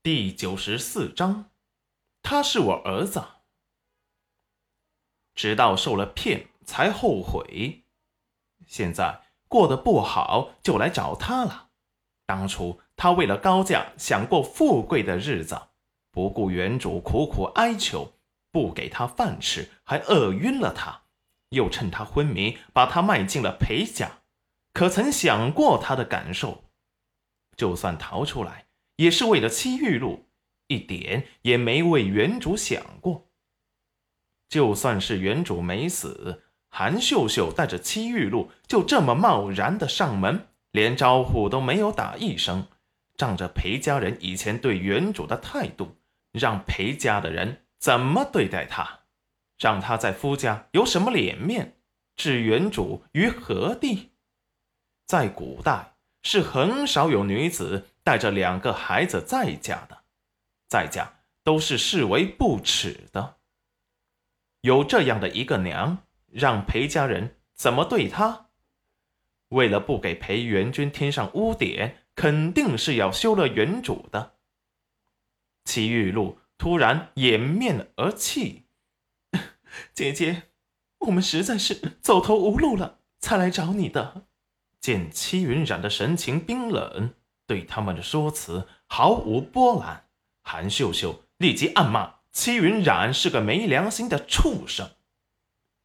第九十四章，他是我儿子。直到受了骗才后悔，现在过得不好就来找他了。当初他为了高价想过富贵的日子，不顾原主苦苦哀求，不给他饭吃，还饿晕了他，又趁他昏迷把他卖进了裴家。可曾想过他的感受？就算逃出来。也是为了戚玉露，一点也没为原主想过。就算是原主没死，韩秀秀带着戚玉露就这么贸然的上门，连招呼都没有打一声，仗着裴家人以前对原主的态度，让裴家的人怎么对待他，让他在夫家有什么脸面，置原主于何地？在古代是很少有女子。带着两个孩子再嫁的，再嫁都是视为不耻的。有这样的一个娘，让裴家人怎么对她？为了不给裴元君添上污点，肯定是要休了原主的。齐玉露突然掩面而泣：“ 姐姐，我们实在是走投无路了，才来找你的。”见戚云染的神情冰冷。对他们的说辞毫无波澜，韩秀秀立即暗骂戚云染是个没良心的畜生。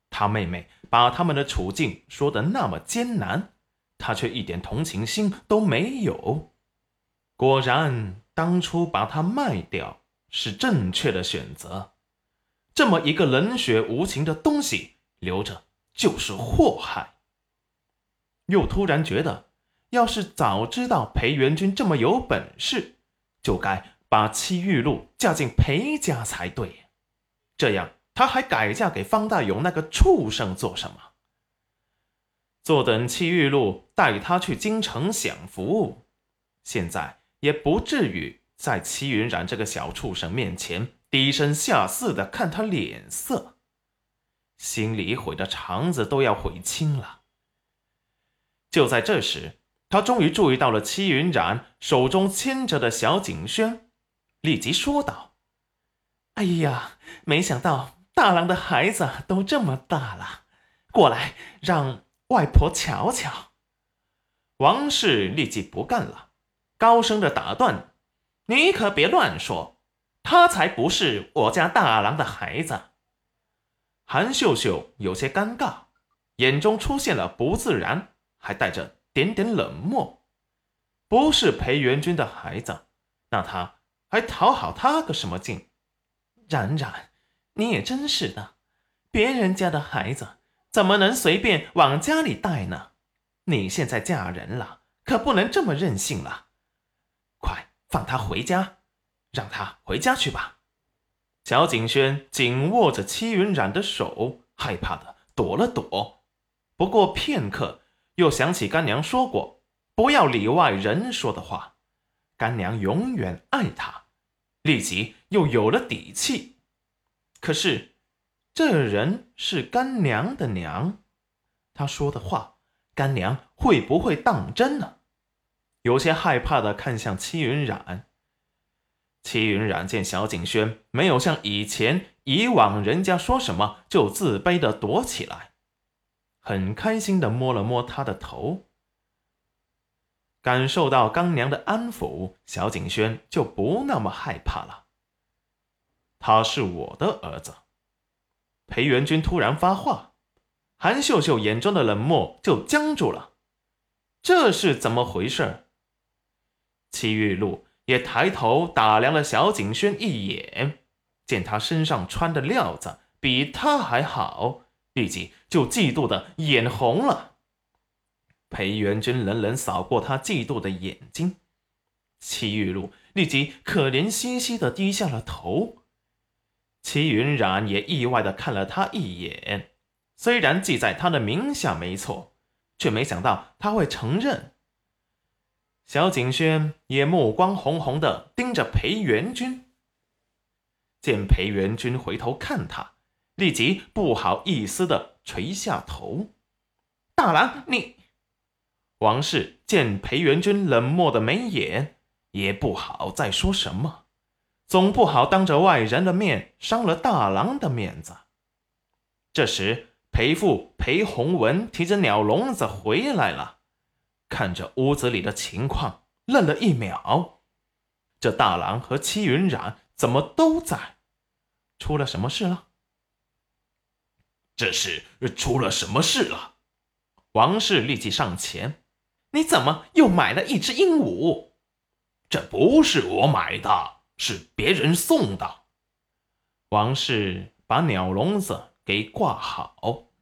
他妹妹把他们的处境说的那么艰难，他却一点同情心都没有。果然，当初把他卖掉是正确的选择。这么一个冷血无情的东西留着就是祸害。又突然觉得。要是早知道裴元君这么有本事，就该把戚玉露嫁进裴家才对。这样，他还改嫁给方大勇那个畜生做什么？坐等戚玉露带他去京城享福，现在也不至于在戚云染这个小畜生面前低声下气的看他脸色，心里悔的肠子都要悔青了。就在这时。他终于注意到了戚云染手中牵着的小景轩，立即说道：“哎呀，没想到大郎的孩子都这么大了，过来让外婆瞧瞧。”王氏立即不干了，高声的打断：“你可别乱说，他才不是我家大郎的孩子。”韩秀秀有些尴尬，眼中出现了不自然，还带着。点点冷漠，不是裴元君的孩子，那他还讨好他个什么劲？冉冉，你也真是的，别人家的孩子怎么能随便往家里带呢？你现在嫁人了，可不能这么任性了。快放他回家，让他回家去吧。小景轩紧握着戚云染的手，害怕的躲了躲。不过片刻。又想起干娘说过，不要里外人说的话，干娘永远爱他，立即又有了底气。可是，这人是干娘的娘，他说的话，干娘会不会当真呢？有些害怕的看向戚云染。戚云染见小景轩没有像以前以往人家说什么就自卑的躲起来。很开心的摸了摸他的头，感受到干娘的安抚，小景轩就不那么害怕了。他是我的儿子。裴元君突然发话，韩秀秀眼中的冷漠就僵住了。这是怎么回事？戚玉露也抬头打量了小景轩一眼，见他身上穿的料子比他还好。立即就嫉妒的眼红了。裴元君冷冷扫过他嫉妒的眼睛，齐玉露立即可怜兮兮的低下了头。齐云染也意外的看了他一眼，虽然记在他的名下没错，却没想到他会承认。小景轩也目光红红的盯着裴元君，见裴元君回头看他。立即不好意思的垂下头。大郎，你王氏见裴元君冷漠的眉眼，也不好再说什么。总不好当着外人的面伤了大郎的面子。这时，裴父裴洪文提着鸟笼子回来了，看着屋子里的情况，愣了一秒。这大郎和戚云染怎么都在？出了什么事了？这是出了什么事了？王氏立即上前：“你怎么又买了一只鹦鹉？这不是我买的，是别人送的。”王氏把鸟笼子给挂好。